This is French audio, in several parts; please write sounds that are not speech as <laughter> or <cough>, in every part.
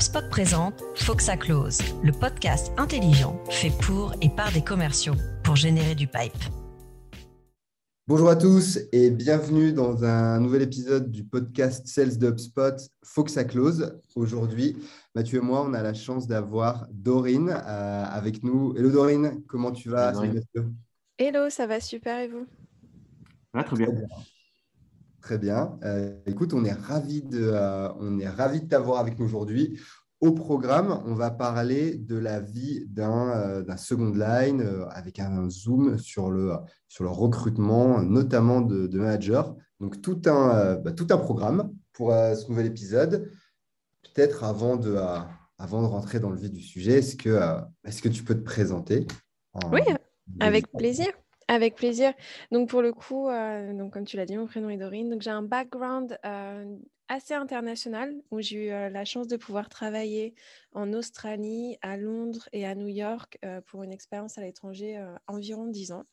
HubSpot présente Faut que ça close, le podcast intelligent fait pour et par des commerciaux pour générer du pipe. Bonjour à tous et bienvenue dans un nouvel épisode du podcast Sales de HubSpot Faut que ça close. Aujourd'hui, Mathieu et moi, on a la chance d'avoir Dorine euh, avec nous. Hello Dorine, comment tu vas Hello, ça va super et vous? Très bien. Très bien. Euh, écoute, on est ravis de, euh, on est ravi de t'avoir avec nous aujourd'hui. Au programme, on va parler de la vie d'un euh, second line avec un zoom sur le, sur le recrutement, notamment de, de managers. Donc, tout un, bah, tout un programme pour ce nouvel épisode. Peut-être avant de, avant de rentrer dans le vif du sujet, est-ce que, est que tu peux te présenter Oui, avec plaisir. Avec plaisir. Donc pour le coup, euh, donc comme tu l'as dit, mon prénom est Dorine. Donc j'ai un background euh, assez international où j'ai eu euh, la chance de pouvoir travailler en Australie, à Londres et à New York pour une expérience à l'étranger environ 10 ans.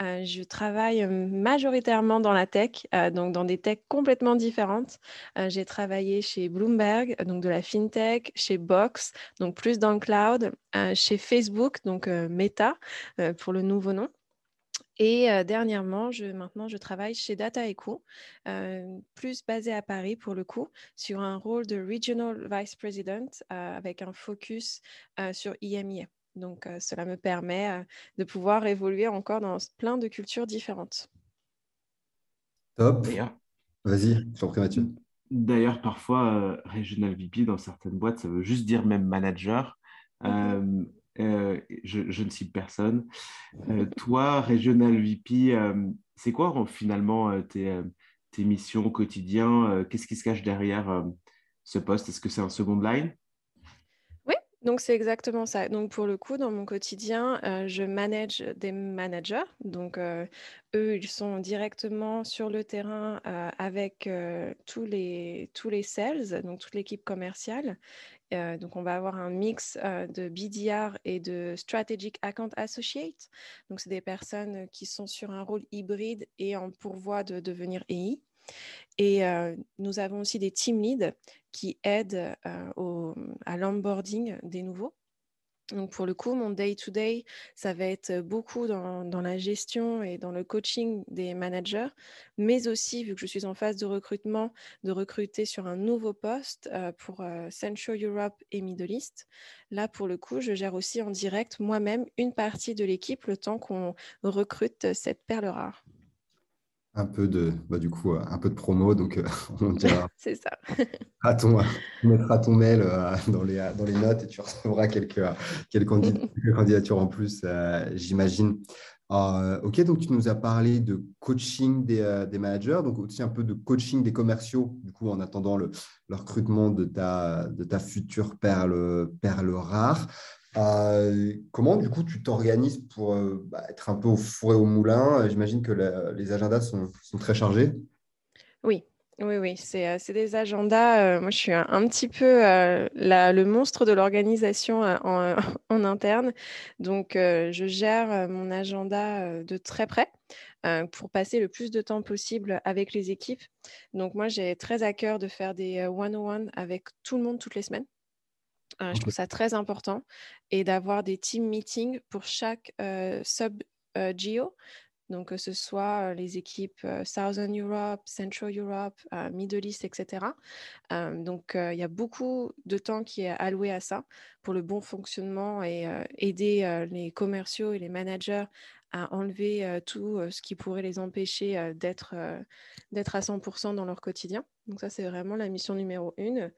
je travaille majoritairement dans la tech, donc dans des techs complètement différentes. j'ai travaillé chez Bloomberg, donc de la fintech, chez Box, donc plus dans le cloud, chez Facebook, donc Meta pour le nouveau nom. Et dernièrement, je, maintenant, je travaille chez Data Echo, plus basé à Paris pour le coup, sur un rôle de Regional Vice President avec un focus sur IMIA. Donc, cela me permet de pouvoir évoluer encore dans plein de cultures différentes. Top. Vas-y, je prie Mathieu. D'ailleurs, parfois, Regional VP dans certaines boîtes, ça veut juste dire même manager. Mmh euh, je, ne cite personne. Euh, <laughs> toi, Regional VP, euh, c'est quoi finalement tes, tes, missions au quotidien Qu'est-ce qui se cache derrière ce poste? Est-ce que c'est un second line? Oui, donc c'est exactement ça. Donc pour le coup, dans mon quotidien, je manage des managers. Donc eux, ils sont directement sur le terrain avec tous, les, tous les sales, donc toute l'équipe commerciale. Euh, donc, on va avoir un mix euh, de BDR et de Strategic Account Associate. Donc, c'est des personnes qui sont sur un rôle hybride et en pourvoi de devenir EI. Et euh, nous avons aussi des team leads qui aident à l'onboarding des nouveaux. Donc pour le coup, mon day-to-day, ça va être beaucoup dans, la gestion et dans le coaching des managers, mais aussi, vu que je suis en phase de recrutement, de recruter sur un nouveau poste pour Central Europe et Middle East. Là, pour le coup, je gère aussi en direct moi-même une partie de l'équipe le temps qu'on recrute cette perle rare un peu de, bah, du coup, un peu de promo. Donc, euh, <laughs> on dira. <laughs> C'est ça. <laughs> à ton, on mettra ton mail euh, dans, les, dans les notes et tu recevras quelques, quelques, candidatures en plus, euh, j'imagine. ok, donc tu nous as parlé de coaching des, des, managers, donc aussi un peu de coaching des commerciaux, du coup, en attendant le, le recrutement de ta, de ta future perle, perle rare. Euh, comment, du coup, tu t'organises pour euh, bah, être un peu au four et au moulin? J'imagine que les agendas sont, très chargés. Oui, oui, oui, c'est euh, des agendas. moi, je suis un, petit peu le monstre de l'organisation <laughs> en, interne. Donc, je gère mon agenda de très près. pour passer le plus de temps possible avec les équipes. Donc moi, j'ai très à cœur de faire des one-on-one avec tout le monde toutes les semaines. Euh, je trouve ça très important et d'avoir des team meetings pour chaque euh, sub-geo. Euh, donc, que ce soit les équipes Southern Europe, Central Europe, Middle East, etc. donc, il y a beaucoup de temps qui est alloué à ça pour le bon fonctionnement et aider les commerciaux et les managers à enlever tout ce qui pourrait les empêcher d'être à 100% dans leur quotidien. Donc, ça, c'est vraiment la mission numéro une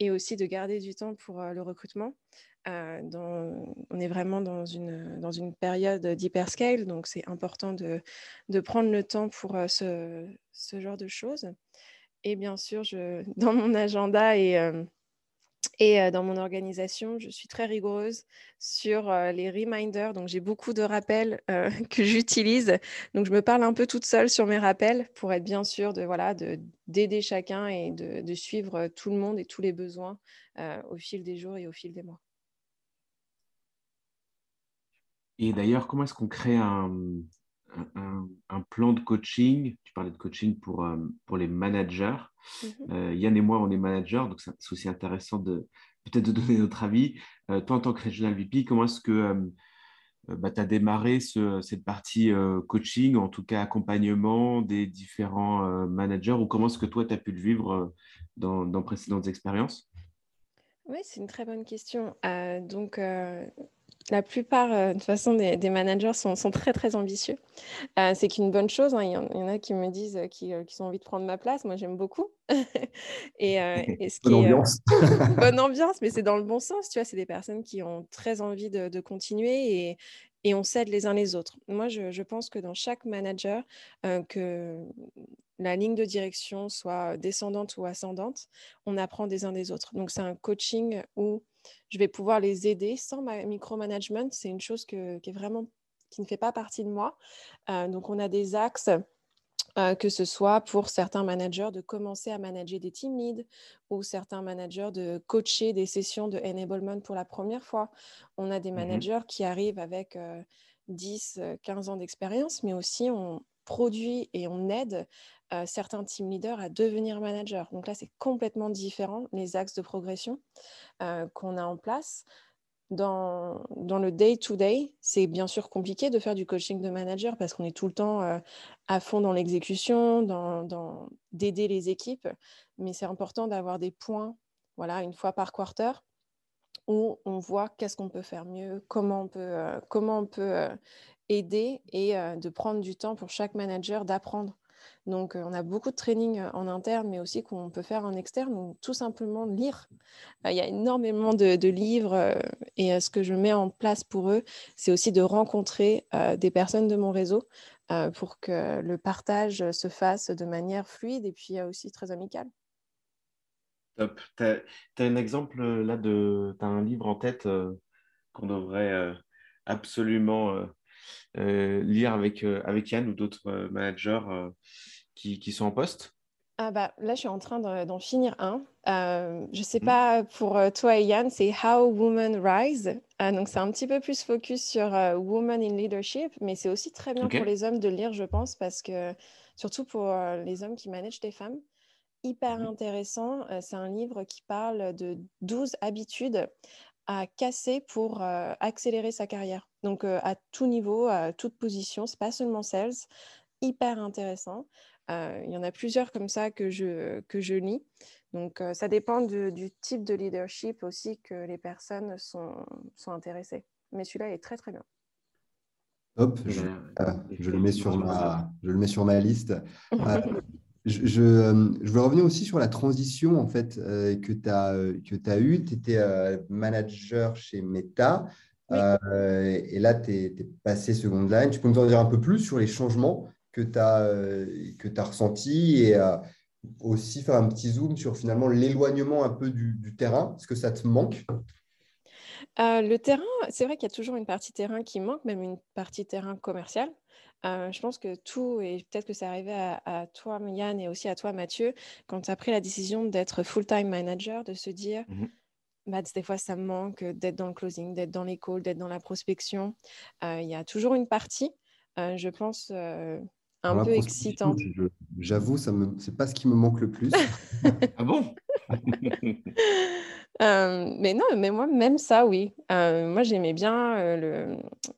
et aussi de garder du temps pour le recrutement. on est vraiment dans une, dans une période d'hyperscale, donc c'est important de, de, prendre le temps pour ce, ce, genre de choses. Et bien sûr, je, <laughs> dans mon agenda et dans mon organisation, je suis très rigoureuse sur les reminders. Donc, j'ai beaucoup de rappels <laughs> que j'utilise. Donc, je me parle un peu toute seule sur mes rappels pour être bien sûr de voilà d'aider chacun et de, suivre tout le monde et tous les besoins au fil des jours et au fil des mois. Et d'ailleurs, comment est-ce qu'on crée un, un, plan de coaching. Tu parlais de coaching pour, euh, pour les managers. Mhm. Euh, Yann et moi, on est managers, donc c'est aussi intéressant de, peut-être de donner notre avis. toi, en tant que Regional VP, comment est-ce que bah, tu as démarré cette partie coaching, en tout cas accompagnement des différents managers, ou comment est-ce que toi, tu as pu le vivre dans, dans précédentes expériences? Oui, c'est une très bonne question. donc, la plupart, euh, de toute façon, des, managers sont, très, très ambitieux. Euh, c'est qu'une bonne chose. Hein. Il, y en, a qui me disent euh, qu'ils ont envie de prendre ma place. Moi, j'aime beaucoup. et, bonne ambiance. bonne ambiance, mais c'est dans le bon sens. Tu vois, c'est des personnes qui ont très envie de, continuer et, et on s'aide les uns les autres. Moi, je, pense que dans chaque manager, que la ligne de direction soit descendante ou ascendante, on apprend des uns des autres. Donc, c'est un coaching où je vais pouvoir les aider sans micromanagement. C'est une chose qui est vraiment qui ne fait pas partie de moi. Euh, donc, on a des axes. Euh, que ce soit pour certains managers de commencer à manager des team leads ou certains managers de coacher des sessions de enablement pour la première fois. On a des mmh managers qui arrivent avec 10, euh, 15 ans d'expérience, mais aussi on produit et on aide certains team leaders à devenir managers. Donc là, c'est complètement différent, les axes de progression qu'on a en place. Dans, dans le day-to-day, c'est bien sûr compliqué de faire du coaching de manager parce qu'on est tout le temps à fond dans l'exécution, dans, dans d'aider les équipes, mais c'est important d'avoir des points, voilà, une fois par quarter, où on voit qu'est-ce qu'on peut faire mieux, comment on peut, comment on peut aider et de prendre du temps pour chaque manager d'apprendre donc, on a beaucoup de training en interne, mais aussi qu'on peut faire en externe, ou tout simplement lire. il y a énormément de, livres et ce que je mets en place pour eux, c'est aussi de rencontrer des personnes de mon réseau pour que le partage se fasse de manière fluide et puis aussi très amicale. Top. Tu as, un exemple là de. Tu as un livre en tête qu'on devrait absolument euh, lire avec, euh, avec Yann ou d'autres euh, managers qui, qui, sont en poste ah bah, là, je suis en train d'en finir un. je ne sais mmh. pas pour toi et Yann, c'est How Women Rise. donc, c'est un petit peu plus focus sur Women in Leadership, mais c'est aussi très bien pour les hommes de lire, je pense, parce que surtout pour les hommes qui managent des femmes, hyper mmh. intéressant. c'est un livre qui parle de 12 habitudes à casser pour accélérer sa carrière. Donc à tout niveau, à toute position, c'est pas seulement sales, hyper intéressant. Il y en a plusieurs comme ça que je, que je lis. Donc ça dépend du type de leadership aussi que les personnes sont, sont intéressées. Mais celui-là est très très bien. Hop, je, je, le mets sur ma, je le mets sur ma liste. <laughs> Je, euh, je, veux revenir aussi sur la transition en fait, euh, que tu as, que as eue. Tu étais euh, manager chez Meta et là, tu es, passé second line. Tu peux nous en dire un peu plus sur les changements que tu as, que as ressentis et aussi faire un petit zoom sur finalement l'éloignement un peu du, du terrain? Est-ce que ça te manque? Le terrain, c'est vrai qu'il y a toujours une partie terrain qui manque, même une partie terrain commercial. Euh, je pense que tout, et peut-être que c'est arrivé à, toi, Yann, et aussi à toi, Mathieu, quand tu as pris la décision d'être full-time manager, de se dire, mmh bah, des fois, ça me manque d'être dans le closing, d'être dans les calls, d'être dans la prospection. Euh, il y a toujours une partie, euh, je pense, un peu excitante. J'avoue, ce n'est pas ce qui me manque le plus. <laughs> ah bon? <laughs> <laughs> Mais non, mais moi, même ça, oui. Moi, j'aimais bien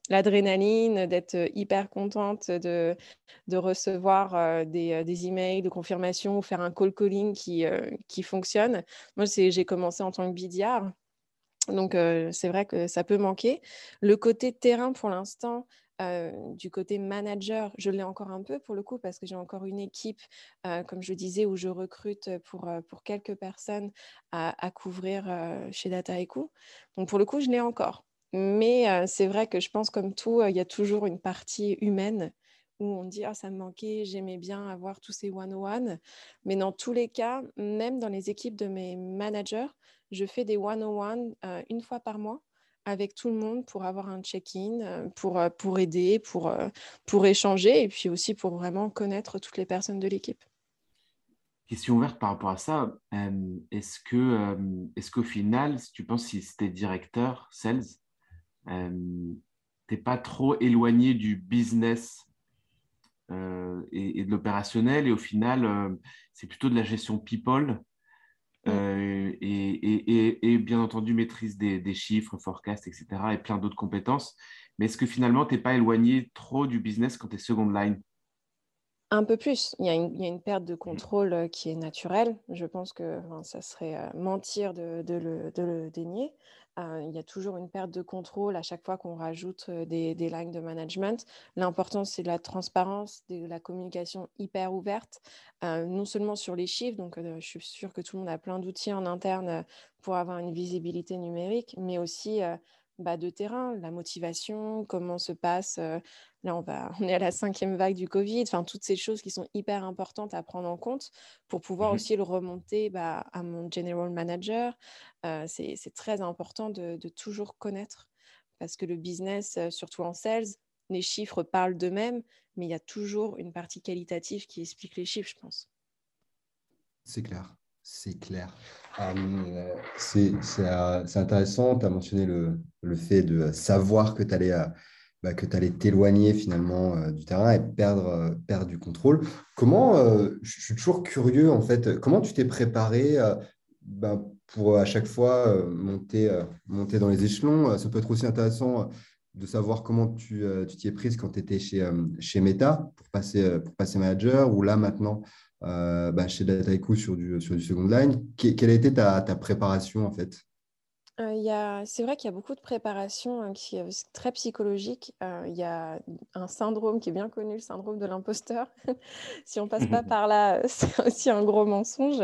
l'adrénaline, d'être hyper contente de, de recevoir des, des, emails de confirmation ou faire un call calling qui, qui fonctionne. Moi, j'ai commencé en tant que BDR. Donc, c'est vrai que ça peut manquer. Le côté terrain, pour l'instant, du côté manager, je l'ai encore un peu pour le coup parce que j'ai encore une équipe, comme je disais, où je recrute pour, quelques personnes à, couvrir chez Data. Donc pour le coup, je l'ai encore. Mais c'est vrai que je pense comme tout, il y a toujours une partie humaine où on dit ah ça me manquait, j'aimais bien avoir tous ces one-on-one. Mais dans tous les cas, même dans les équipes de mes managers, je fais des one-on-one une fois par mois avec tout le monde pour avoir un check-in, euh, pour, euh, pour aider, pour, euh, pour échanger et puis aussi pour vraiment connaître toutes les personnes de l'équipe. Question ouverte par rapport à ça. Est-ce que est-ce qu'au final, si tu penses si c'était directeur sales, t'es pas trop éloigné du business et, de l'opérationnel et au final, c'est plutôt de la gestion people mm. et, bien entendu maîtrise des, chiffres, forecast, etc. et plein d'autres compétences. Mais est-ce que finalement, tu n'es pas éloigné trop du business quand tu es second line? Un peu plus. Il y, a une, perte de mmh. contrôle qui est naturelle. Je pense que ça serait mentir de, le, dénier. Il y a toujours une perte de contrôle à chaque fois qu'on rajoute des, des, lignes de management. L'important, c'est la transparence, de la communication hyper ouverte, non seulement sur les chiffres. Donc, je suis sûre que tout le monde a plein d'outils en interne pour avoir une visibilité numérique, mais aussi bah, de terrain, la motivation, comment se passe. Euh, là, on, va, on est à la cinquième vague du Covid, enfin, toutes ces choses qui sont hyper importantes à prendre en compte pour pouvoir mmh aussi le remonter bah, à mon general manager. Euh, c'est très important de, toujours connaître parce que le business, euh, surtout en sales, les chiffres parlent d'eux-mêmes, mais il y a toujours une partie qualitative qui explique les chiffres, je pense. C'est clair. C'est clair. Euh, euh, c'est intéressant. Tu as mentionné le, le, fait de savoir que tu allais euh, bah, allais t'éloigner finalement du terrain et perdre, perdre du contrôle. Comment, je suis toujours curieux en fait, comment tu t'es préparé bah, pour à chaque fois monter, monter dans les échelons? Ça peut être aussi intéressant de savoir comment tu t'y es prise quand tu étais chez, chez Meta pour passer, pour passer manager ou là maintenant euh, bah, chez Dataiku sur du, sur du second line. quelle a été ta, ta préparation en fait? Euh, c'est vrai qu'il y a beaucoup de préparation hein, qui est très psychologique. Euh, il y a un syndrome qui est bien connu, le syndrome de l'imposteur. <laughs> si on passe pas <laughs> par là, c'est aussi un gros mensonge.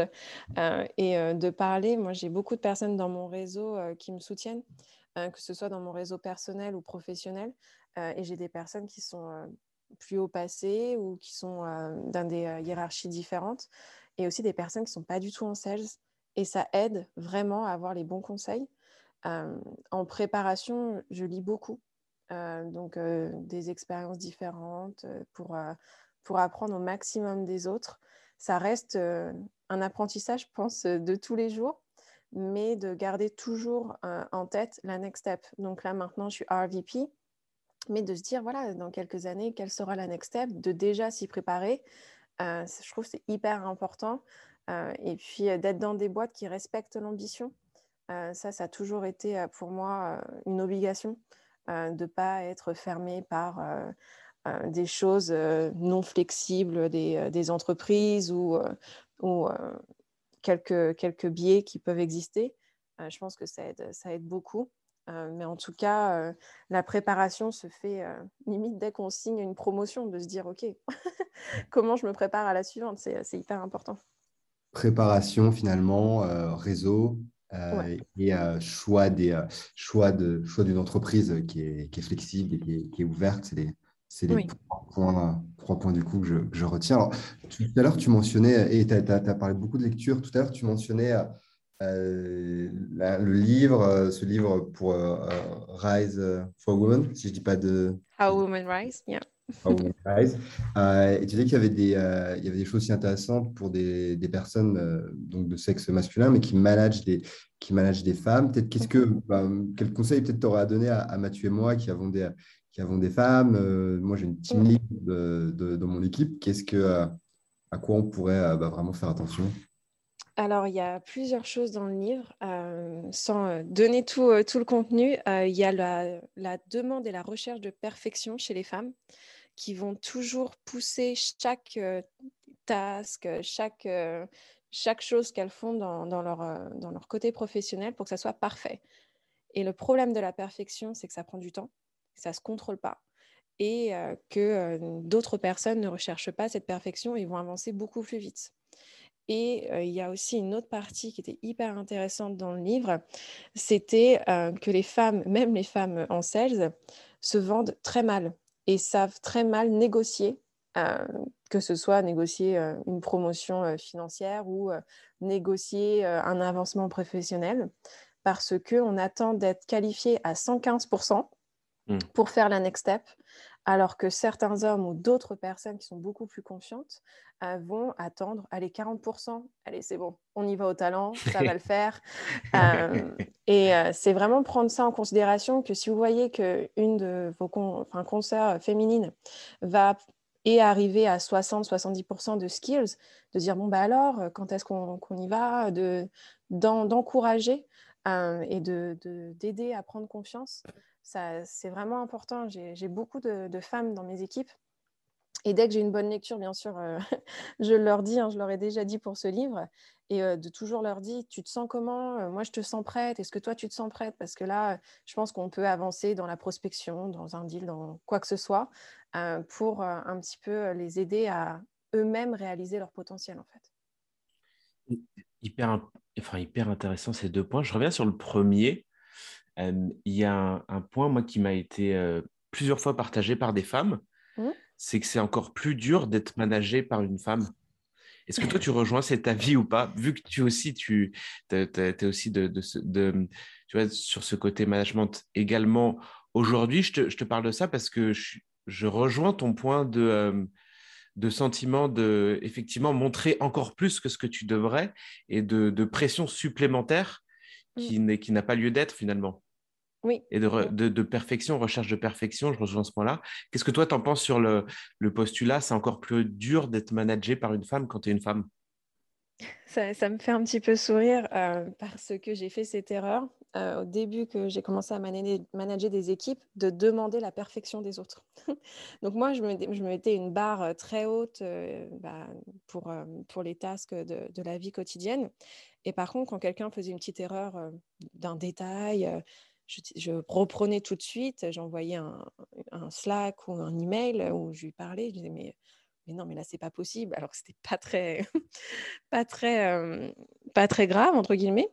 et de parler, moi j'ai beaucoup de personnes dans mon réseau qui me soutiennent, que ce soit dans mon réseau personnel ou professionnel. et j'ai des personnes qui sont plus haut passé ou qui sont euh, dans des euh, hiérarchies différentes, et aussi des personnes qui sont pas du tout en sales. Et ça aide vraiment à avoir les bons conseils. Euh, en préparation, je lis beaucoup, donc des expériences différentes pour, pour apprendre au maximum des autres. Ça reste un apprentissage, je pense, de tous les jours, mais de garder toujours en tête la next step. Donc là, maintenant, je suis RVP mais de se dire, voilà, dans quelques années, quelle sera la next step, de déjà s'y préparer. Euh, je trouve que c'est hyper important. Euh, et puis euh, d'être dans des boîtes qui respectent l'ambition. ça, ça a toujours été pour moi une obligation de ne pas être fermé par des choses non flexibles des, des entreprises ou, ou quelques, quelques biais qui peuvent exister. je pense que ça aide, ça aide beaucoup. Euh, mais en tout cas, euh, la préparation se fait euh, limite dès qu'on signe une promotion, de se dire, OK, <laughs> comment je me prépare à la suivante? C'est hyper important. Préparation finalement, réseau et choix, des, choix, de, choix d'une entreprise qui est, qui est, flexible et qui est, ouverte. C'est les, c'est les trois, points, trois, points, du coup que je, que je retiens. tout à l'heure, tu mentionnais, et tu as, as, parlé beaucoup de lecture, tout à l'heure, tu mentionnais euh, le livre, euh, ce livre pour euh, Rise for Women, si je dis pas de. How Women Rise, yeah. How Women Rise. et tu dis qu'il y avait des, il y avait des choses aussi intéressantes pour des, des personnes donc de sexe masculin, mais qui managent des, qui managent des femmes. Peut-être qu'est-ce que, bah, quel conseil peut-être tu aurais à donner à, Mathieu et moi qui avons des, qui avons des femmes? moi, j'ai une team lead de, de, dans mon équipe. Qu'est-ce que, à quoi on pourrait bah, vraiment faire attention? Alors, il y a plusieurs choses dans le livre. Euh, sans euh, donner tout, euh, tout le contenu, il y a la, demande et la recherche de perfection chez les femmes qui vont toujours pousser chaque task, chaque, chose qu'elles font dans, dans, leur, dans leur côté professionnel pour que ça soit parfait. Et le problème de la perfection, c'est que ça prend du temps, ça ne se contrôle pas et que d'autres personnes ne recherchent pas cette perfection et vont avancer beaucoup plus vite. Et il y a aussi une autre partie qui était hyper intéressante dans le livre, c'était que les femmes, même les femmes en sales, se vendent très mal et savent très mal négocier, que ce soit négocier une promotion financière ou négocier un avancement professionnel, parce qu'on attend d'être qualifié à 115% mmh. pour faire la next step, alors que certains hommes ou d'autres personnes qui sont beaucoup plus confiantes euh, vont attendre, allez, 40%, allez, c'est bon, on y va au talent, ça va le <laughs> faire. <laughs> Euh, et euh, c'est vraiment prendre ça en considération que si vous voyez qu'une de vos con consoeurs féminines va et arriver à 60-70% de skills, de dire bon, bah alors, quand est-ce qu'on y va, d'encourager et d'aider de, à prendre confiance. C'est vraiment important. J'ai beaucoup de, femmes dans mes équipes. Et dès que j'ai une bonne lecture, bien sûr, <laughs> je leur dis, hein, je leur ai déjà dit pour ce livre, et de toujours leur dire, tu te sens comment? Moi, je te sens prête. Est-ce que toi, tu te sens prête? Parce que là, je pense qu'on peut avancer dans la prospection, dans un deal, dans quoi que ce soit, pour un petit peu les aider à eux-mêmes réaliser leur potentiel, en fait. Hyper, enfin, hyper intéressant ces deux points. Je reviens sur le premier. Il y a un, point, moi, qui m'a été plusieurs fois partagé par des femmes. Mmh. C'est que c'est encore plus dur d'être managé par une femme. Est-ce que toi, <laughs> tu rejoins cet avis ou pas? Vu que tu aussi, tu es aussi de, de, tu vois, sur ce côté management également. Aujourd'hui, je te, je te, parle de ça parce que je, je rejoins ton point de, euh, de sentiment de, effectivement, montrer encore plus que ce que tu devrais et de, pression supplémentaire mmh. qui n'a pas lieu d'être finalement. Et de, perfection, recherche de perfection, je rejoins ce point-là. Qu'est-ce que toi, tu en penses sur le, postulat? C'est encore plus dur d'être managé par une femme quand tu es une femme? Ça, me fait un petit peu sourire euh, parce que j'ai fait cette erreur euh, au début que j'ai commencé à manager, des équipes de demander la perfection des autres. <laughs> Donc moi, je me, je mettais une barre euh, très haute bah, pour, pour les tasks de, de, la vie quotidienne. Et par contre, quand quelqu'un faisait une petite erreur d'un détail, je, reprenais tout de suite, j'envoyais un, Slack ou un email où je lui parlais, je disais mais, mais non mais là c'est pas possible alors que c'était pas très <laughs> pas très pas très grave entre guillemets.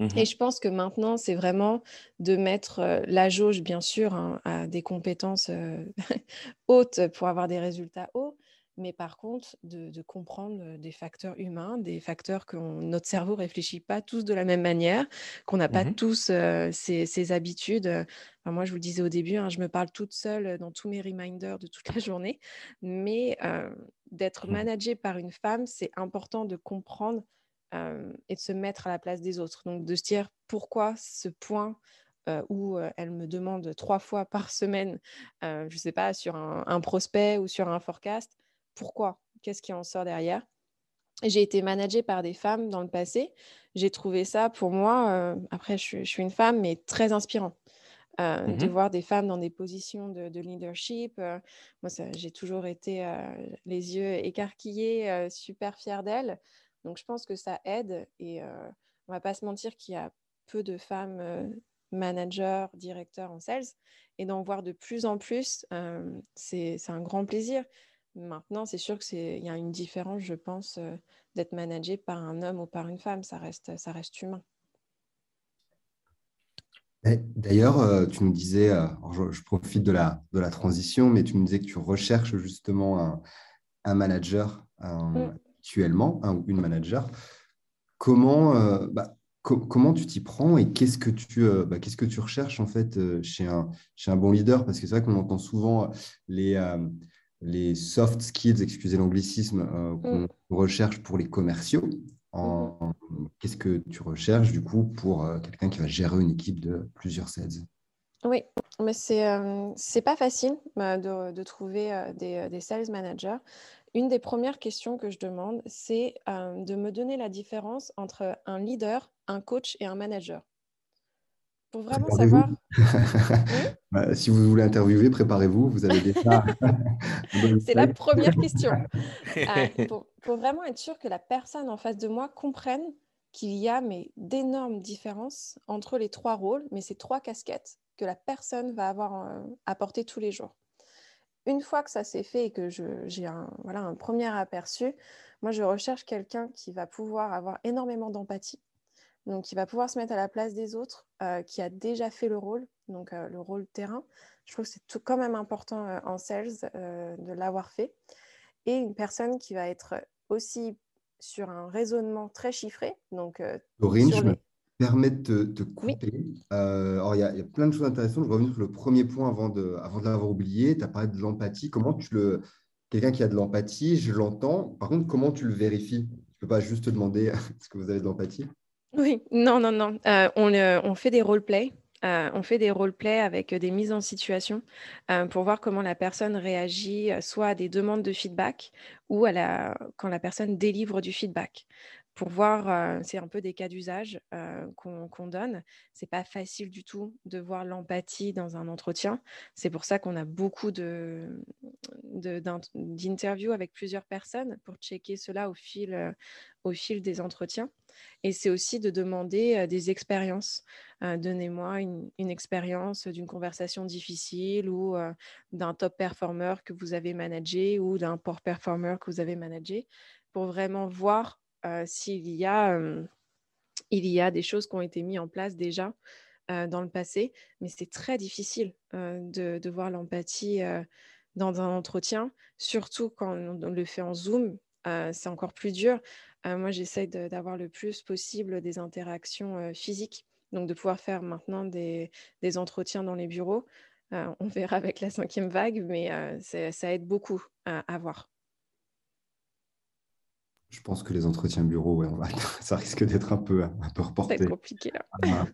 Mmh Et je pense que maintenant, c'est vraiment de mettre la jauge, bien sûr, hein, à des compétences <laughs> hautes pour avoir des résultats hauts, mais par contre, de, comprendre des facteurs humains, des facteurs que notre cerveau ne réfléchit pas tous de la même manière, qu'on n'a pas mmh tous ces, habitudes. moi, je vous le disais au début, hein, je me parle toute seule dans tous mes reminders de toute <laughs> la journée, mais d'être mmh. managée par une femme, c'est important de comprendre et de se mettre à la place des autres. Donc, de se dire pourquoi ce point où elle me demande trois fois par semaine, je ne sais pas, sur un, prospect ou sur un forecast, pourquoi Qu'est-ce qui en sort derrière j'ai été managée par des femmes dans le passé. J'ai trouvé ça pour moi, euh, après je, suis une femme, mais très inspirant. Euh, de mmh voir des femmes dans des positions de, leadership. Euh, moi, j'ai toujours été les yeux écarquillés, super fière d'elles. Donc, je pense que ça aide. Et on va pas se mentir qu'il y a peu de femmes managers, directeurs en sales. Et d'en voir de plus en plus, c'est un grand plaisir. Maintenant, c'est sûr qu'il y a une différence, je pense, euh, d'être managé par un homme ou par une femme. Ça reste, ça reste humain. D'ailleurs, euh, tu nous disais, euh, je, profite de la, de la transition, mais tu nous disais que tu recherches justement un, manager mm. actuellement, un ou une manager. Comment, bah, comment tu t'y prends et qu'est-ce que tu bah, qu'est-ce que tu recherches en fait chez un, chez un bon leader? Parce que c'est vrai qu'on entend souvent les les soft skills, excusez l'anglicisme, euh, mm. qu'on recherche pour les commerciaux. En... Qu'est-ce que tu recherches du coup pour euh, quelqu'un qui va gérer une équipe de plusieurs sales? Oui, mais c'est euh, pas facile de, trouver des, des, sales managers. Une des premières questions que je demande, c'est de me donner la différence entre un leader, un coach et un manager pour vraiment savoir. <laughs> Bah, si vous voulez interviewer, préparez-vous. Vous avez déjà. <laughs> C'est la première question. <laughs> Euh, pour, vraiment être sûr que la personne en face de moi comprenne qu'il y a d'énormes différences entre les trois rôles, mais ces trois casquettes que la personne va avoir euh, à porter tous les jours. Une fois que ça s'est fait et que j'ai un, voilà, un premier aperçu, moi je recherche quelqu'un qui va pouvoir avoir énormément d'empathie, donc qui va pouvoir se mettre à la place des autres, euh, qui a déjà fait le rôle, donc euh, le rôle terrain. Je trouve que c'est quand même important euh, en sales de l'avoir fait. Et une personne qui va être aussi sur un raisonnement très chiffré. Donc, Laurine, je me permets de te couper. alors, il y, a plein de choses intéressantes. Je reviens sur le premier point avant de, avant de l'avoir oublié. Tu as parlé de l'empathie. Comment tu le. Quelqu'un qui a de l'empathie, je l'entends. Par contre, comment tu le vérifies? Tu ne peux pas juste te demander <laughs> est-ce que vous avez de l'empathie? Oui, non, non, non. Euh, on, fait des role-play on fait des role-play avec des mises en situation pour voir comment la personne réagit soit à des demandes de feedback ou à la, quand la personne délivre du feedback pour voir, c'est un peu des cas d'usage qu'on donne. C'est pas facile du tout de voir l'empathie dans un entretien. C'est pour ça qu'on a beaucoup d'interviews avec plusieurs personnes pour checker cela au fil, au fil des entretiens. Et c'est aussi de demander des expériences. Donnez-moi une, une expérience d'une conversation difficile ou d'un top performer que vous avez managé ou d'un poor performer que vous avez managé pour vraiment voir s'il y, a, il y a des choses qui ont été mises en place déjà dans le passé, mais c'est très difficile de, voir l'empathie dans un entretien, surtout quand on le fait en Zoom. c'est encore plus dur. moi, j'essaie d'avoir le plus possible des interactions physiques, donc de pouvoir faire maintenant des, entretiens dans les bureaux. on verra avec la cinquième vague, mais ça aide beaucoup à voir. Je pense que les entretiens bureau, <laughs> ça risque d'être un peu, un peu reporté. C'est compliqué. Ah,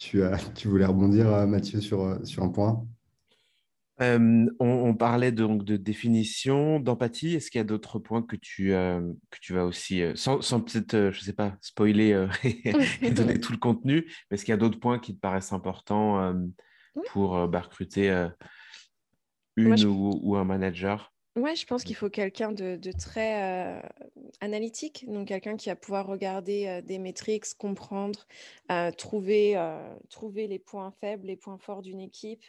tu, tu voulais rebondir, euh, Mathieu, sur, euh, sur un point? Euh, on, parlait donc de définition, d'empathie. Est-ce qu'il y a d'autres points que tu, que tu vas aussi, sans, peut-être, je ne sais pas, spoiler <laughs> et, <laughs> donner tout le contenu, mais est-ce qu'il y a d'autres points qui te paraissent importants pour bah, recruter une ou, un manager? Ouais, je pense qu'il faut quelqu'un de, très euh, analytique, donc quelqu'un qui va pouvoir regarder euh, des métriques, comprendre, euh, trouver, trouver les points faibles, les points forts d'une équipe.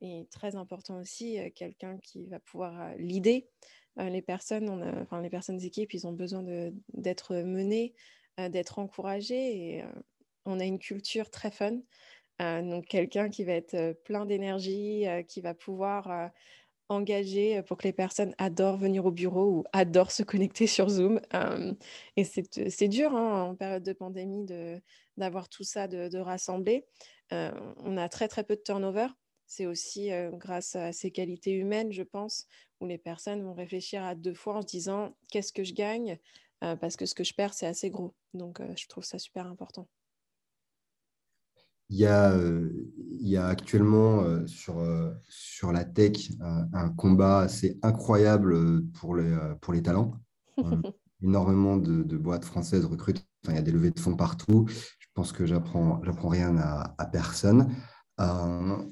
et très important aussi, quelqu'un qui va pouvoir l'idée. les personnes, on enfin, les personnes d'équipe, ils ont besoin d'être menés, d'être encouragés. Et on a une culture très fun. donc quelqu'un qui va être plein d'énergie, qui va pouvoir engagé pour que les personnes adorent venir au bureau ou adorent se connecter sur Zoom. et c'est dur hein, en période de pandémie d'avoir tout ça, de, rassembler. on a très très peu de turnover. C'est aussi grâce à ces qualités humaines, je pense, où les personnes vont réfléchir à deux fois en se disant qu'est-ce que je gagne? Parce que ce que je perds, c'est assez gros. Donc, je trouve ça super important. Il y a, euh, il y a actuellement euh, sur, euh, sur la tech un combat assez incroyable pour les, pour les talents. <laughs> énormément de, de, boîtes françaises recrutent. il y a des levées de fonds partout. Je pense que j'apprends, j'apprends rien à, à personne.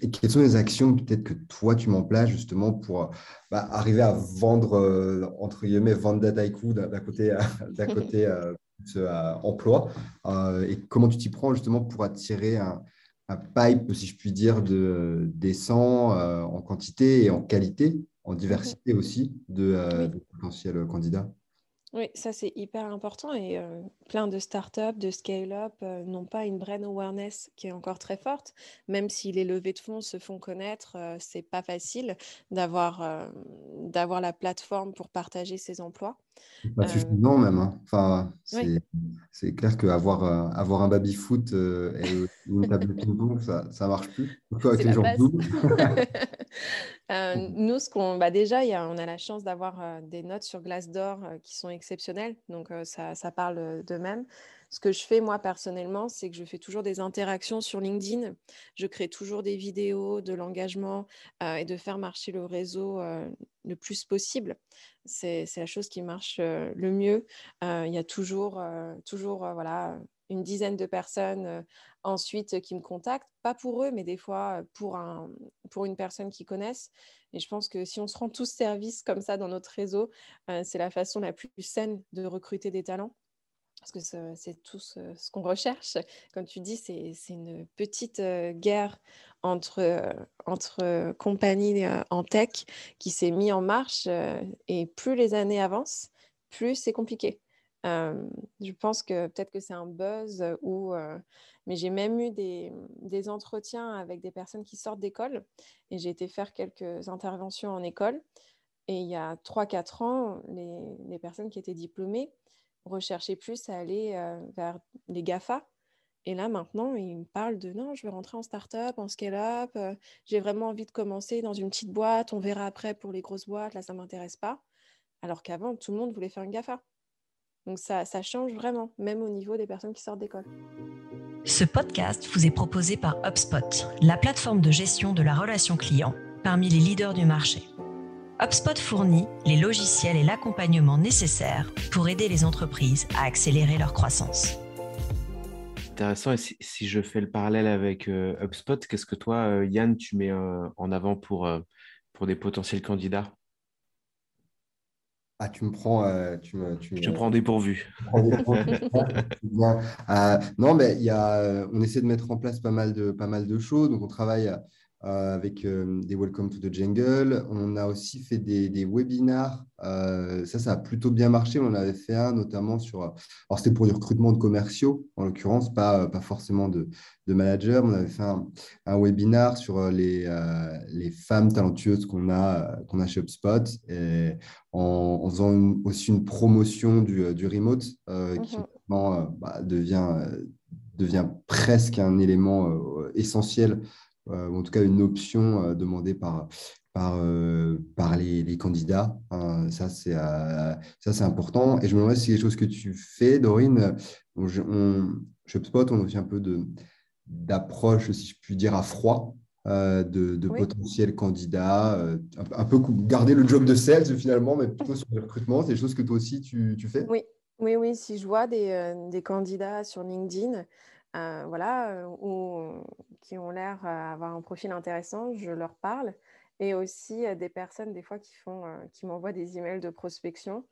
et quelles sont les actions peut-être que toi tu m'en place justement pour bah, arriver à vendre entre guillemets vendre Dataiku d'un côté d'un côté euh, <laughs> emploi euh, et comment tu t'y prends justement pour attirer un, pipe, si je puis dire, de décent euh, en quantité et en qualité, en diversité aussi de potentiels candidats? Oui, ça c'est hyper important et plein de startups, de scale-up n'ont pas une brand awareness qui est encore très forte. Même si les levées de fonds se font connaître, c'est pas facile d'avoir d'avoir la plateforme pour partager ses emplois. Pas suffisant même. Hein. Enfin, c'est clair qu'avoir avoir un baby-foot et une table de ping-pong, ça ne marche plus. avec les gens <laughs> nous, ce qu'on, bah déjà, y a, on a la chance d'avoir des notes sur Glassdoor qui sont exceptionnelles, donc ça, ça, parle d'eux-mêmes. Ce que je fais moi personnellement, c'est que je fais toujours des interactions sur LinkedIn. Je crée toujours des vidéos, de l'engagement et de faire marcher le réseau le plus possible. C'est la chose qui marche le mieux. Il y a toujours, toujours voilà, une dizaine de personnes ensuite qui me contactent, pas pour eux, mais des fois pour, un, pour une personne qu'ils connaissent. Et je pense que si on se rend tous service comme ça dans notre réseau, c'est la façon la plus saine de recruter des talents. Parce que c'est tout ce, qu'on recherche. Comme tu dis, c'est une petite guerre entre, entre compagnies en tech qui s'est mise en marche. et plus les années avancent, plus c'est compliqué je pense que peut-être que c'est un buzz ou mais j'ai même eu des, entretiens avec des personnes qui sortent d'école et j'ai été faire quelques interventions en école. Et il y a 3-4 ans, les, personnes qui étaient diplômées recherchaient plus à aller vers les GAFA. Et là, maintenant, ils me parlent de non, je veux rentrer en start-up, en scale-up. j'ai vraiment envie de commencer dans une petite boîte. On verra après pour les grosses boîtes. Là, ça ne m'intéresse pas. Alors qu'avant, tout le monde voulait faire une GAFA. Donc ça, change vraiment, même au niveau des personnes qui sortent d'école. Ce podcast vous est proposé par HubSpot, la plateforme de gestion de la relation client parmi les leaders du marché. HubSpot fournit les logiciels et l'accompagnement nécessaires pour aider les entreprises à accélérer leur croissance. Intéressant. Et si, je fais le parallèle avec euh, HubSpot, qu'est-ce que toi, euh, Yann, tu mets euh, en avant pour, pour des potentiels candidats? Ah, tu me prends. tu me, tu je te prends dépourvu. <laughs> <laughs> non, mais il y a, on essaie de mettre en place pas mal de, pas mal de choses. Donc, on travaille euh, avec euh, des Welcome to the Jungle. On a aussi fait des, des webinars. Euh, ça, ça a plutôt bien marché. On avait fait un notamment sur. Alors, c'était pour du recrutement de commerciaux, en l'occurrence, pas, pas forcément de, de managers. On avait fait un, un webinar sur les, les femmes talentueuses qu'on a, qu'on a chez HubSpot et en, en faisant aussi une promotion du, du remote qui mhm. bah, devient, devient presque un élément essentiel euh, en tout cas une option euh, demandée par, par, euh, par les, les, candidats. Hein, ça, c'est important. Et je me demande si c'est quelque chose que tu fais, Dorine. On, on, spot on a aussi un peu d'approche, si je puis dire, à froid. de, de potentiels candidats, un, peu garder le job de sales finalement, mais plutôt sur le recrutement. C'est des choses que toi aussi tu, tu fais? Oui, oui, oui. Si je vois des, des candidats sur LinkedIn, euh, voilà, euh, ou qui ont l'air d'avoir un profil intéressant, je leur parle. Et aussi des personnes, des fois, qui, font, qui m'envoient des emails de prospection.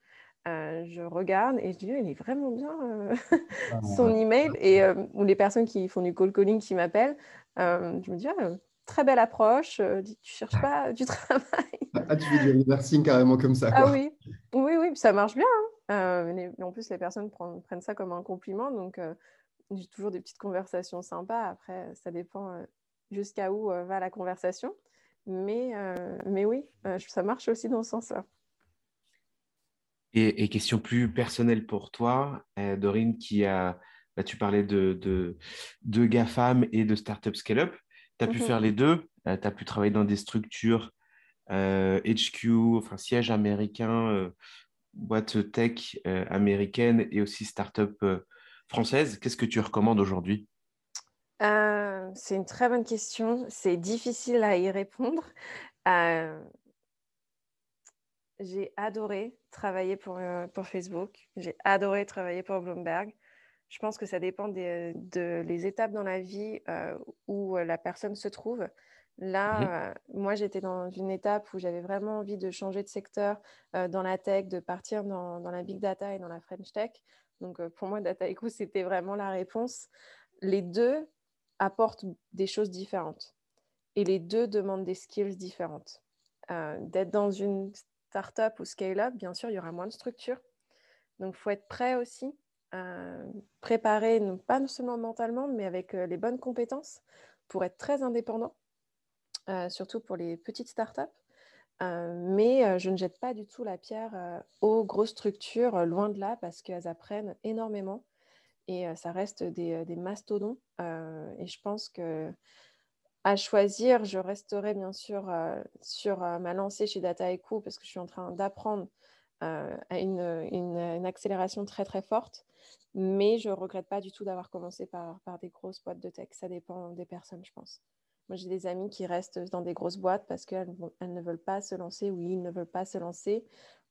je regarde et je dis, il est vraiment bien ah, <laughs> son email. Et, ou les personnes qui font du call calling qui m'appellent, je me dis, ah, très belle approche, tu cherches pas du <laughs> travail. Ah, tu fais du reversing carrément comme ça. Ah oui, oui, oui, ça marche bien. Hein. en plus, les personnes prennent, prennent, ça comme un compliment. Donc, j'ai toujours des petites conversations sympas. Après, ça dépend euh, jusqu'à où euh, va la conversation. Mais, euh, mais oui, ça marche aussi dans ce sens-là. Et, question plus personnelle pour toi, Dorine, qui a, bah, tu parlais de, de, de, GAFAM et de Startup Scale-up. Tu as pu mhm. faire les deux. tu as pu travailler dans des structures HQ, enfin siège américain, boîte tech américaine et aussi startup française, qu'est-ce que tu recommandes aujourd'hui? Euh, C'est une très bonne question. C'est difficile à y répondre. Euh, j'ai adoré travailler pour, euh, pour Facebook. J'ai adoré travailler pour Bloomberg. Je pense que ça dépend des de les étapes dans la vie où la personne se trouve. Là, mmh moi, j'étais dans une étape où j'avais vraiment envie de changer de secteur dans la tech, de partir dans, dans, la big data et dans la French tech. Donc, pour moi, Dataiku, c'était vraiment la réponse. Les deux apportent des choses différentes et les deux demandent des skills différentes. D'être dans une startup ou scale-up, bien sûr, il y aura moins de structure. Donc, il faut être prêt aussi, préparé, pas seulement mentalement, mais avec les bonnes compétences pour être très indépendant, surtout pour les petites startups. Euh, mais je ne jette pas du tout la pierre aux grosses structures, loin de là, parce qu'elles apprennent énormément et ça reste des, des mastodons. et je pense que à choisir, je resterai bien sûr sur ma lancée chez Data Echo parce que je suis en train d'apprendre à une, une, accélération très très forte. Mais je ne regrette pas du tout d'avoir commencé par, par des grosses boîtes de tech. Ça dépend des personnes, je pense. Moi, j'ai des amis qui restent dans des grosses boîtes parce qu'elles ne veulent pas se lancer ou ils ne veulent pas se lancer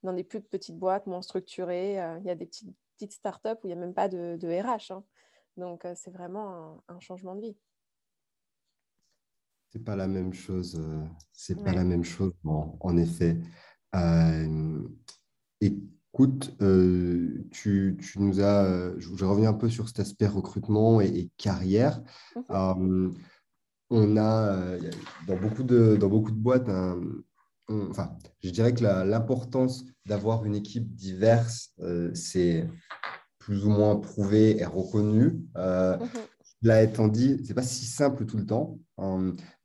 dans des plus petites boîtes, moins structurées. Euh, il y a des petites, petites startups où il n'y a même pas de, RH. Hein. Donc, euh, c'est vraiment un, changement de vie. C'est pas la même chose. Euh, c'est pas la même chose, en, effet. écoute, tu, nous as. je vais revenir un peu sur cet aspect recrutement et, carrière. Mmh on a euh, dans beaucoup de, dans beaucoup de boîtes, enfin, je dirais que l'importance d'avoir une équipe diverse, euh, c'est plus ou moins prouvé et reconnu. Euh, mhm. Cela étant dit, ce n'est pas si simple tout le temps,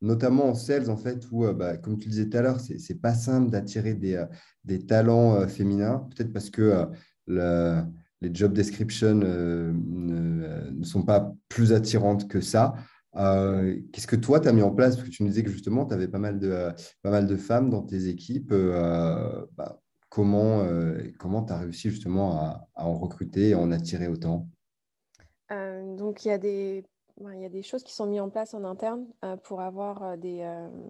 notamment en sales, en fait, où, bah, comme tu le disais tout à l'heure, ce n'est pas simple d'attirer des, des, talents féminins, peut-être parce que les job descriptions ne, ne, sont pas plus attirantes que ça. Euh, qu'est-ce que toi, tu as mis en place? Parce que tu me disais que justement, tu avais pas mal, de, pas mal de femmes dans tes équipes. Euh, bah, comment comment tu as réussi justement à, en recruter et en attirer autant? Euh, Donc, il y a des y a des choses qui sont mises en place en interne pour avoir des,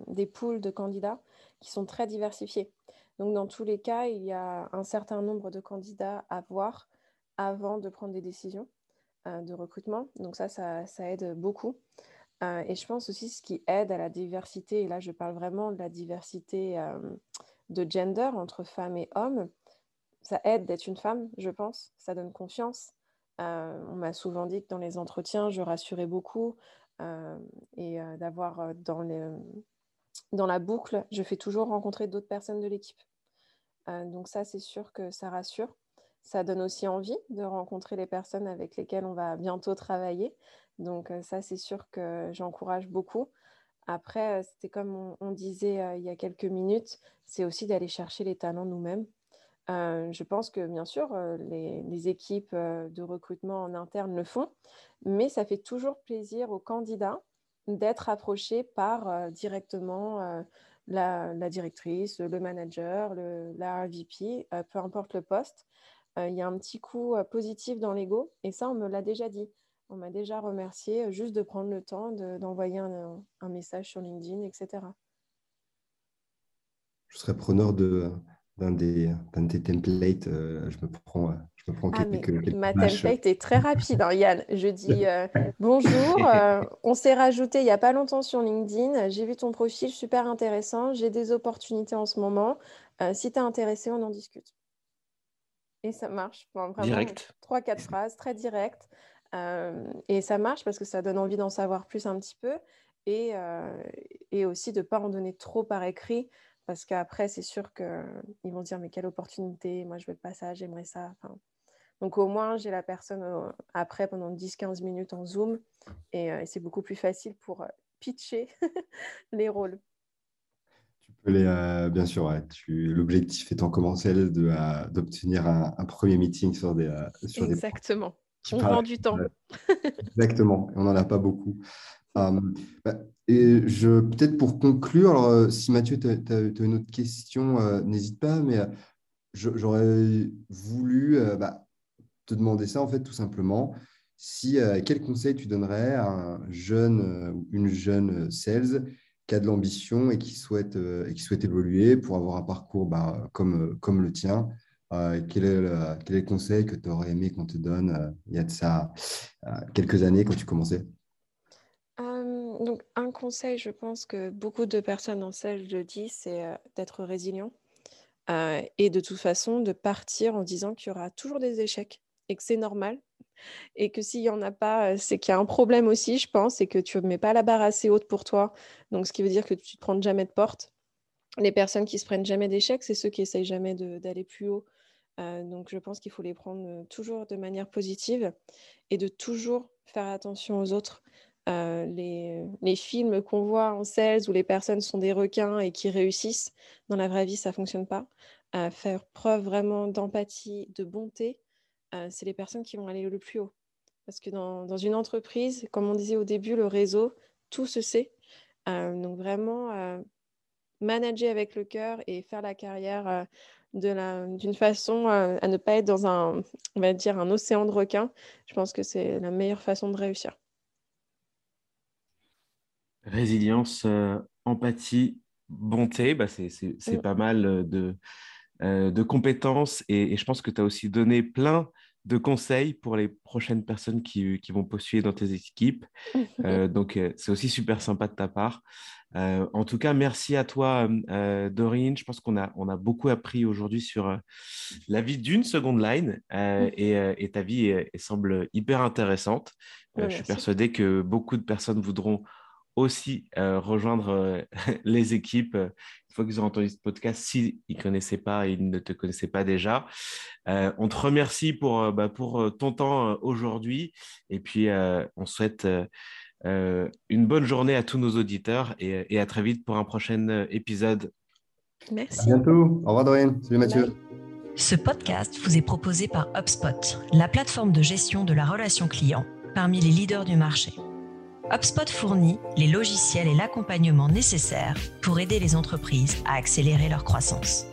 des pools de candidats qui sont très diversifiés. Donc, dans tous les cas, il y a un certain nombre de candidats à voir avant de prendre des décisions de recrutement. Donc, ça, ça aide beaucoup. Et je pense aussi ce qui aide à la diversité, et là, je parle vraiment de la diversité de gender entre femmes et hommes, ça aide d'être une femme, je pense. Ça donne confiance. Euh, on m'a souvent dit que dans les entretiens, je rassurais beaucoup euh, et euh, d'avoir dans la boucle, je fais toujours rencontrer d'autres personnes de l'équipe. donc ça, c'est sûr que ça rassure. Ça donne aussi envie de rencontrer les personnes avec lesquelles on va bientôt travailler. Donc ça, c'est sûr que j'encourage beaucoup. Après, c'était comme on disait il y a quelques minutes, c'est aussi d'aller chercher les talents nous-mêmes. Euh, je pense que bien sûr, euh, les, équipes euh, de recrutement en interne le font, mais ça fait toujours plaisir aux candidats d'être approchés par directement la, directrice, le manager, la RVP, peu importe le poste. Il y a un petit coup positif dans l'ego, et ça, on me l'a déjà dit. On m'a déjà remercié juste de prendre le temps d'envoyer un, un, message sur LinkedIn, etc. Je serais preneur de d'un des, des, templates, euh, je me prends, je me prends ah, quelques, Ma template est très rapide, hein, Yann. Je dis euh, <laughs> bonjour, euh, on s'est rajouté il n'y a pas longtemps sur LinkedIn. J'ai vu ton profil super intéressant. J'ai des opportunités en ce moment. si tu es intéressé, on en discute. Et ça marche. vraiment, direct. Trois, quatre phrases, très direct. Et ça marche parce que ça donne envie d'en savoir plus un petit peu et, et aussi de ne pas en donner trop par écrit parce qu'après, c'est sûr qu'ils vont dire, mais quelle opportunité, moi je veux pas ça, j'aimerais ça. donc au moins, j'ai la personne après pendant 10-15 minutes en Zoom et, c'est beaucoup plus facile pour pitcher <laughs> les rôles. Tu peux les, bien sûr, l'objectif étant commencer d'obtenir un, premier meeting sur des... sur Exactement. On prend du temps. Exactement, on n'en a pas beaucoup. Hum, bah, et je, peut-être pour conclure, alors, euh, si Mathieu, tu as, une autre question, euh, n'hésite pas, mais euh, j'aurais voulu bah, te demander ça, en fait, tout simplement. Si, quel conseil tu donnerais à un jeune ou une jeune sales qui a de l'ambition et, qui souhaite, et qui souhaite évoluer pour avoir un parcours bah, comme, comme le tien quel, est le, est conseil que tu aurais aimé qu'on te donne il y a de ça quelques années quand tu commençais? Donc, un conseil, je pense que beaucoup de personnes en salle le disent, c'est euh, d'être résilient euh, et de toute façon de partir en disant qu'il y aura toujours des échecs et que c'est normal et que s'il n'y en a pas, euh, c'est qu'il y a un problème aussi, je pense, et que tu ne mets pas la barre assez haute pour toi. Donc, ce qui veut dire que tu ne te prends jamais de porte. Les personnes qui se prennent jamais d'échecs, c'est ceux qui essayent jamais d'aller plus haut. Donc, je pense qu'il faut les prendre toujours de manière positive et de toujours faire attention aux autres. Euh, les, films qu'on voit en sales où les personnes sont des requins et qui réussissent, dans la vraie vie, ça ne fonctionne pas. Euh, faire preuve vraiment d'empathie, de bonté, euh, c'est les personnes qui vont aller le plus haut. Parce que dans, une entreprise, comme on disait au début, le réseau, tout se sait. donc vraiment, manager avec le cœur et faire la carrière d'une façon à ne pas être dans un, on va dire, un océan de requins, je pense que c'est la meilleure façon de réussir. Résilience, euh, empathie, bonté, bah c'est pas mal euh, de, euh, de compétences et, je pense que tu as aussi donné plein de conseils pour les prochaines personnes qui, qui vont postuler dans tes équipes. <laughs> donc, c'est aussi super sympa de ta part. En tout cas, merci à toi, Dorine. Je pense qu'on a, on a beaucoup appris aujourd'hui sur la vie d'une seconde line mm. et, et, ta vie semble hyper intéressante. je suis persuadé que beaucoup de personnes voudront aussi euh, rejoindre euh, <laughs> les équipes euh, une fois qu'ils ont entendu ce podcast, s'ils ne connaissaient pas et ils ne te connaissaient pas déjà. on te remercie pour, bah, pour ton temps aujourd'hui et puis on souhaite une bonne journée à tous nos auditeurs et, et, à très vite pour un prochain épisode. Merci. À bientôt. Au revoir Dorian. Salut Mathieu. Ce podcast vous est proposé par HubSpot, la plateforme de gestion de la relation client parmi les leaders du marché. HubSpot fournit les logiciels et l'accompagnement nécessaires pour aider les entreprises à accélérer leur croissance.